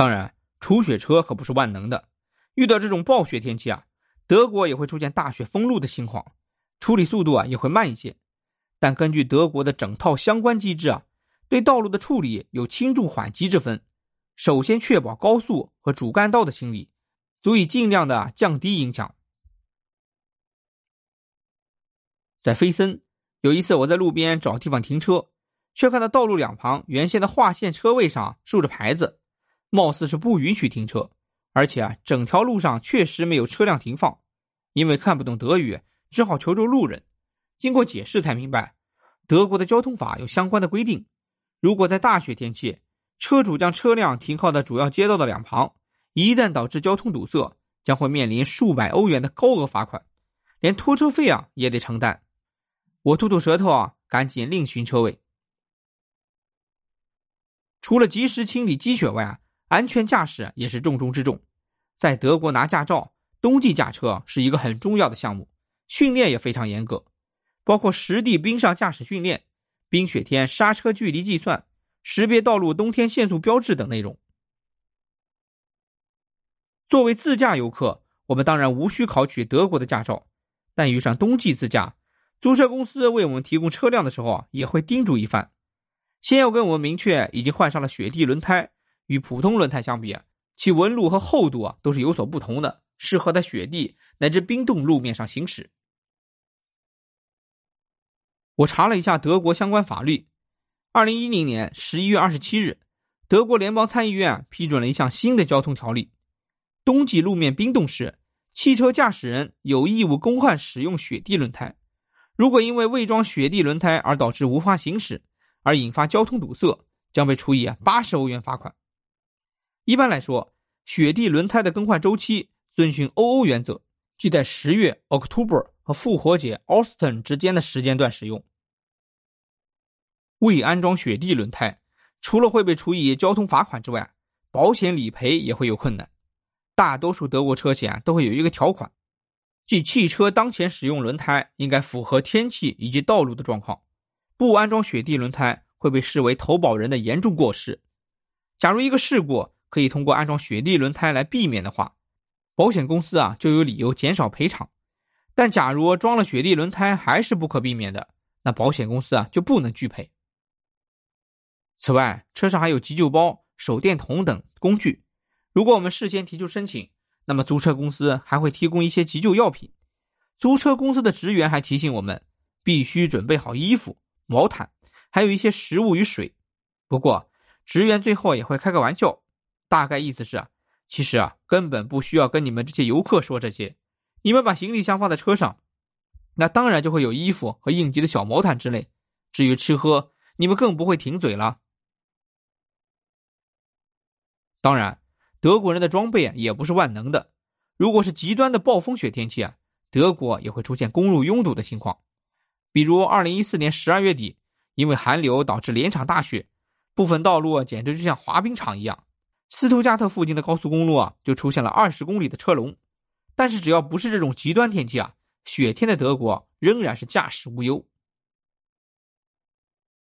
当然，除雪车可不是万能的，遇到这种暴雪天气啊，德国也会出现大雪封路的情况，处理速度啊也会慢一些。但根据德国的整套相关机制啊，对道路的处理有轻重缓急之分。首先确保高速和主干道的清理，足以尽量的降低影响。在菲森，有一次我在路边找地方停车，却看到道路两旁原先的划线车位上竖着牌子，貌似是不允许停车，而且啊，整条路上确实没有车辆停放。因为看不懂德语，只好求助路人。经过解释才明白，德国的交通法有相关的规定，如果在大雪天气，车主将车辆停靠在主要街道的两旁，一旦导致交通堵塞，将会面临数百欧元的高额罚款，连拖车费啊也得承担。我吐吐舌头啊，赶紧另寻车位。除了及时清理积雪外啊，安全驾驶也是重中之重。在德国拿驾照，冬季驾车是一个很重要的项目，训练也非常严格。包括实地冰上驾驶训练、冰雪天刹车距离计算、识别道路冬天限速标志等内容。作为自驾游客，我们当然无需考取德国的驾照，但遇上冬季自驾，租车公司为我们提供车辆的时候啊，也会叮嘱一番。先要跟我们明确已经换上了雪地轮胎，与普通轮胎相比，其纹路和厚度啊都是有所不同的，适合在雪地乃至冰冻路面上行驶。我查了一下德国相关法律，二零一零年十一月二十七日，德国联邦参议院批准了一项新的交通条例：冬季路面冰冻时，汽车驾驶人有义务更换使用雪地轮胎。如果因为未装雪地轮胎而导致无法行驶，而引发交通堵塞，将被处以八十欧元罚款。一般来说，雪地轮胎的更换周期遵循欧欧原则，即在十月 （October） 和复活节 （Austen） 之间的时间段使用。未安装雪地轮胎，除了会被处以交通罚款之外，保险理赔也会有困难。大多数德国车险都会有一个条款，即汽车当前使用轮胎应该符合天气以及道路的状况，不安装雪地轮胎会被视为投保人的严重过失。假如一个事故可以通过安装雪地轮胎来避免的话，保险公司啊就有理由减少赔偿。但假如装了雪地轮胎还是不可避免的，那保险公司啊就不能拒赔。此外，车上还有急救包、手电筒等工具。如果我们事先提出申请，那么租车公司还会提供一些急救药品。租车公司的职员还提醒我们，必须准备好衣服、毛毯，还有一些食物与水。不过，职员最后也会开个玩笑，大概意思是啊，其实啊，根本不需要跟你们这些游客说这些。你们把行李箱放在车上，那当然就会有衣服和应急的小毛毯之类。至于吃喝，你们更不会停嘴了。当然，德国人的装备啊也不是万能的。如果是极端的暴风雪天气啊，德国也会出现公路拥堵的情况。比如，二零一四年十二月底，因为寒流导致连场大雪，部分道路简直就像滑冰场一样。斯图加特附近的高速公路啊，就出现了二十公里的车龙。但是，只要不是这种极端天气啊，雪天的德国仍然是驾驶无忧。